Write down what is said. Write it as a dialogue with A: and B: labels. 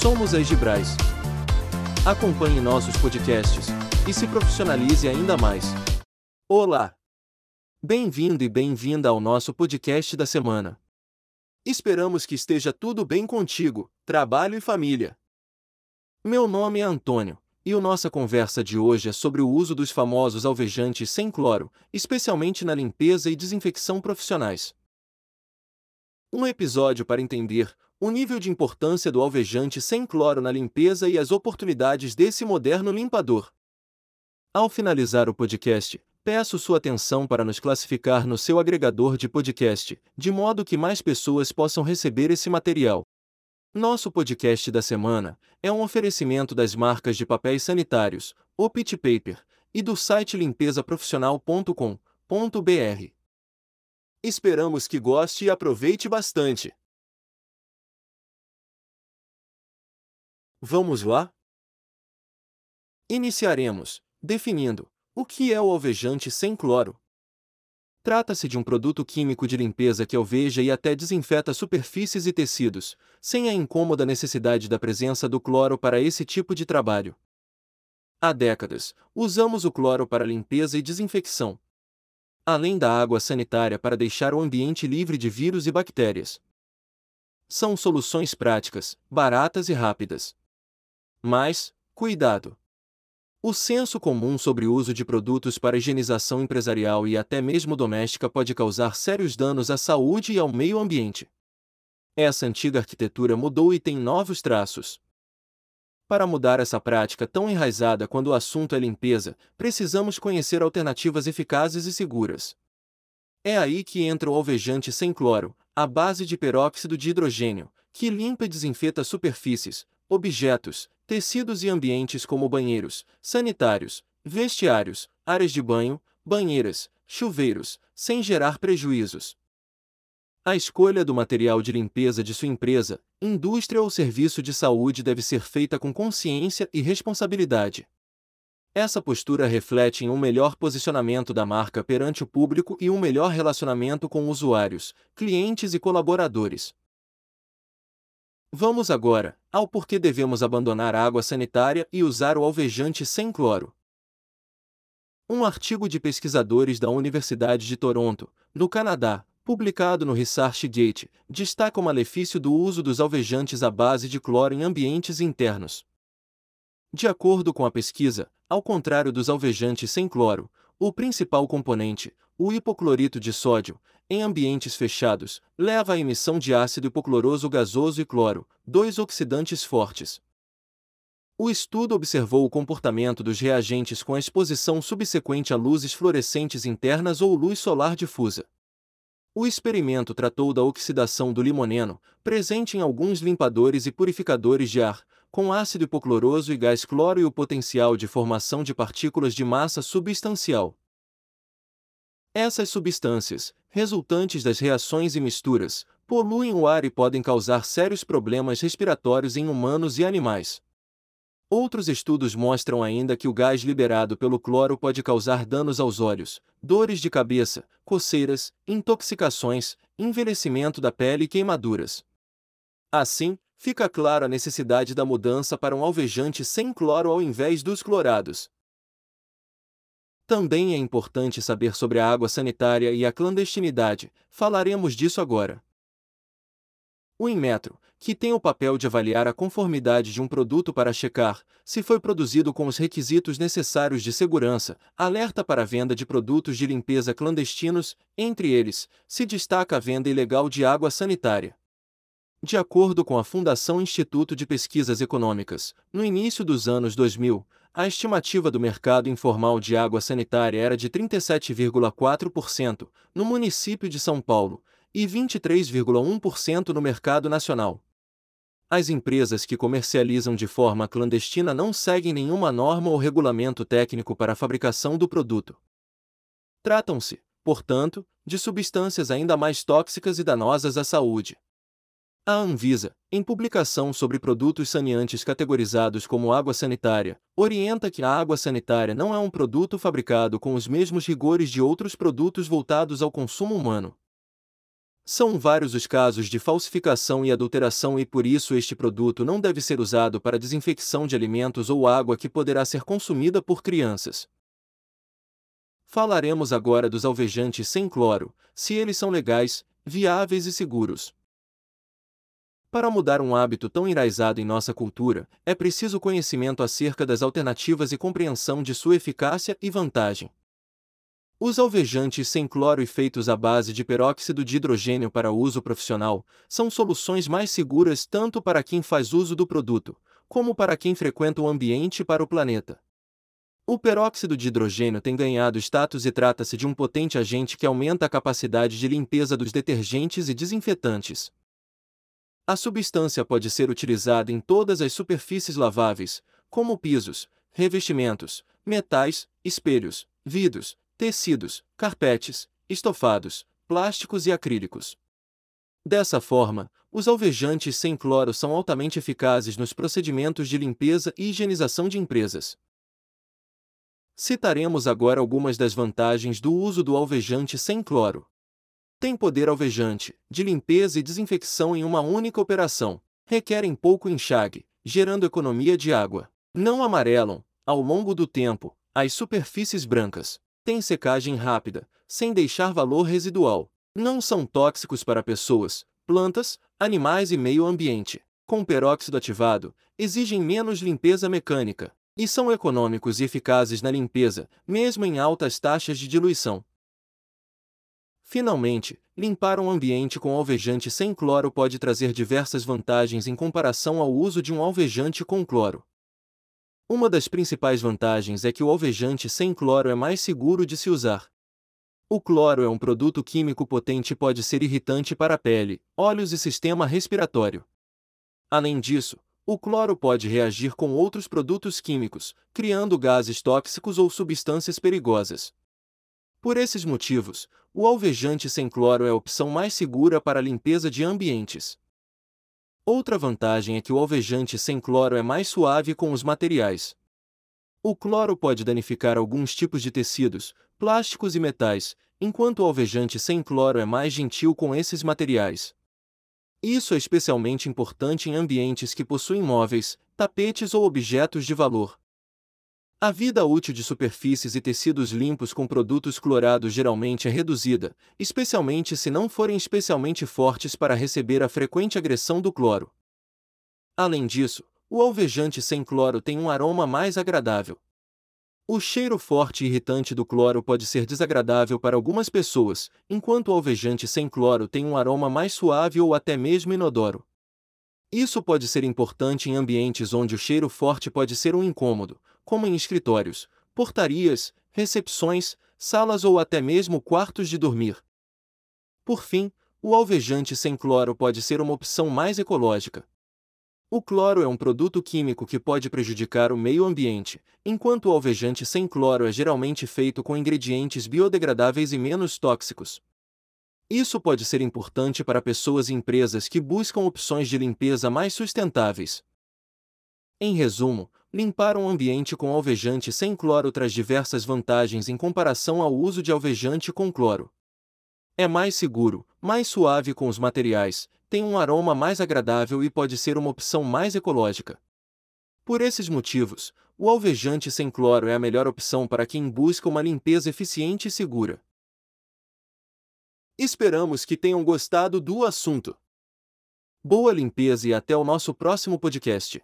A: Somos a Egibrais. Acompanhe nossos podcasts e se profissionalize ainda mais. Olá! Bem-vindo e bem-vinda ao nosso podcast da semana. Esperamos que esteja tudo bem contigo, trabalho e família. Meu nome é Antônio, e a nossa conversa de hoje é sobre o uso dos famosos alvejantes sem cloro, especialmente na limpeza e desinfecção profissionais. Um episódio para entender o nível de importância do alvejante sem cloro na limpeza e as oportunidades desse moderno limpador. Ao finalizar o podcast, peço sua atenção para nos classificar no seu agregador de podcast, de modo que mais pessoas possam receber esse material. Nosso podcast da semana é um oferecimento das marcas de papéis sanitários, o Pit Paper, e do site limpezaprofissional.com.br. Esperamos que goste e aproveite bastante. Vamos lá? Iniciaremos definindo o que é o alvejante sem cloro. Trata-se de um produto químico de limpeza que alveja e até desinfeta superfícies e tecidos, sem a incômoda necessidade da presença do cloro para esse tipo de trabalho. Há décadas, usamos o cloro para limpeza e desinfecção, além da água sanitária para deixar o ambiente livre de vírus e bactérias. São soluções práticas, baratas e rápidas. Mas, cuidado! O senso comum sobre o uso de produtos para higienização empresarial e até mesmo doméstica pode causar sérios danos à saúde e ao meio ambiente. Essa antiga arquitetura mudou e tem novos traços. Para mudar essa prática tão enraizada quando o assunto é limpeza, precisamos conhecer alternativas eficazes e seguras. É aí que entra o alvejante sem cloro, à base de peróxido de hidrogênio, que limpa e desinfeta superfícies, objetos, tecidos e ambientes como banheiros, sanitários, vestiários, áreas de banho, banheiras, chuveiros, sem gerar prejuízos. A escolha do material de limpeza de sua empresa, indústria ou serviço de saúde deve ser feita com consciência e responsabilidade. Essa postura reflete em um melhor posicionamento da marca perante o público e um melhor relacionamento com usuários, clientes e colaboradores. Vamos agora ao porquê devemos abandonar a água sanitária e usar o alvejante sem cloro. Um artigo de pesquisadores da Universidade de Toronto, no Canadá, publicado no ResearchGate, destaca o malefício do uso dos alvejantes à base de cloro em ambientes internos. De acordo com a pesquisa, ao contrário dos alvejantes sem cloro, o principal componente, o hipoclorito de sódio, em ambientes fechados, leva à emissão de ácido hipocloroso gasoso e cloro, dois oxidantes fortes. O estudo observou o comportamento dos reagentes com a exposição subsequente a luzes fluorescentes internas ou luz solar difusa. O experimento tratou da oxidação do limoneno, presente em alguns limpadores e purificadores de ar, com ácido hipocloroso e gás cloro e o potencial de formação de partículas de massa substancial. Essas substâncias, resultantes das reações e misturas, poluem o ar e podem causar sérios problemas respiratórios em humanos e animais. Outros estudos mostram ainda que o gás liberado pelo cloro pode causar danos aos olhos, dores de cabeça, coceiras, intoxicações, envelhecimento da pele e queimaduras. Assim, fica claro a necessidade da mudança para um alvejante sem cloro ao invés dos clorados. Também é importante saber sobre a água sanitária e a clandestinidade, falaremos disso agora. O Inmetro, que tem o papel de avaliar a conformidade de um produto para checar se foi produzido com os requisitos necessários de segurança, alerta para a venda de produtos de limpeza clandestinos, entre eles, se destaca a venda ilegal de água sanitária. De acordo com a Fundação Instituto de Pesquisas Econômicas, no início dos anos 2000, a estimativa do mercado informal de água sanitária era de 37,4% no município de São Paulo e 23,1% no mercado nacional. As empresas que comercializam de forma clandestina não seguem nenhuma norma ou regulamento técnico para a fabricação do produto. Tratam-se, portanto, de substâncias ainda mais tóxicas e danosas à saúde. A Anvisa, em publicação sobre produtos saneantes categorizados como água sanitária, orienta que a água sanitária não é um produto fabricado com os mesmos rigores de outros produtos voltados ao consumo humano. São vários os casos de falsificação e adulteração e por isso este produto não deve ser usado para desinfecção de alimentos ou água que poderá ser consumida por crianças. Falaremos agora dos alvejantes sem cloro, se eles são legais, viáveis e seguros. Para mudar um hábito tão enraizado em nossa cultura, é preciso conhecimento acerca das alternativas e compreensão de sua eficácia e vantagem. Os alvejantes sem cloro e feitos à base de peróxido de hidrogênio para uso profissional são soluções mais seguras tanto para quem faz uso do produto, como para quem frequenta o ambiente e para o planeta. O peróxido de hidrogênio tem ganhado status e trata-se de um potente agente que aumenta a capacidade de limpeza dos detergentes e desinfetantes. A substância pode ser utilizada em todas as superfícies laváveis, como pisos, revestimentos, metais, espelhos, vidros, tecidos, carpetes, estofados, plásticos e acrílicos. Dessa forma, os alvejantes sem cloro são altamente eficazes nos procedimentos de limpeza e higienização de empresas. Citaremos agora algumas das vantagens do uso do alvejante sem cloro. Tem poder alvejante, de limpeza e desinfecção em uma única operação, requerem pouco enxague, gerando economia de água. Não amarelam, ao longo do tempo, as superfícies brancas têm secagem rápida, sem deixar valor residual. Não são tóxicos para pessoas, plantas, animais e meio ambiente. Com peróxido ativado, exigem menos limpeza mecânica e são econômicos e eficazes na limpeza, mesmo em altas taxas de diluição. Finalmente, limpar um ambiente com alvejante sem cloro pode trazer diversas vantagens em comparação ao uso de um alvejante com cloro. Uma das principais vantagens é que o alvejante sem cloro é mais seguro de se usar. O cloro é um produto químico potente e pode ser irritante para a pele, olhos e sistema respiratório. Além disso, o cloro pode reagir com outros produtos químicos, criando gases tóxicos ou substâncias perigosas. Por esses motivos, o alvejante sem cloro é a opção mais segura para a limpeza de ambientes. Outra vantagem é que o alvejante sem cloro é mais suave com os materiais. O cloro pode danificar alguns tipos de tecidos, plásticos e metais, enquanto o alvejante sem cloro é mais gentil com esses materiais. Isso é especialmente importante em ambientes que possuem móveis, tapetes ou objetos de valor. A vida útil de superfícies e tecidos limpos com produtos clorados geralmente é reduzida, especialmente se não forem especialmente fortes para receber a frequente agressão do cloro. Além disso, o alvejante sem cloro tem um aroma mais agradável. O cheiro forte e irritante do cloro pode ser desagradável para algumas pessoas, enquanto o alvejante sem cloro tem um aroma mais suave ou até mesmo inodoro. Isso pode ser importante em ambientes onde o cheiro forte pode ser um incômodo, como em escritórios, portarias, recepções, salas ou até mesmo quartos de dormir. Por fim, o alvejante sem cloro pode ser uma opção mais ecológica. O cloro é um produto químico que pode prejudicar o meio ambiente, enquanto o alvejante sem cloro é geralmente feito com ingredientes biodegradáveis e menos tóxicos. Isso pode ser importante para pessoas e empresas que buscam opções de limpeza mais sustentáveis. Em resumo, limpar um ambiente com alvejante sem cloro traz diversas vantagens em comparação ao uso de alvejante com cloro. É mais seguro, mais suave com os materiais, tem um aroma mais agradável e pode ser uma opção mais ecológica. Por esses motivos, o alvejante sem cloro é a melhor opção para quem busca uma limpeza eficiente e segura. Esperamos que tenham gostado do assunto. Boa limpeza e até o nosso próximo podcast.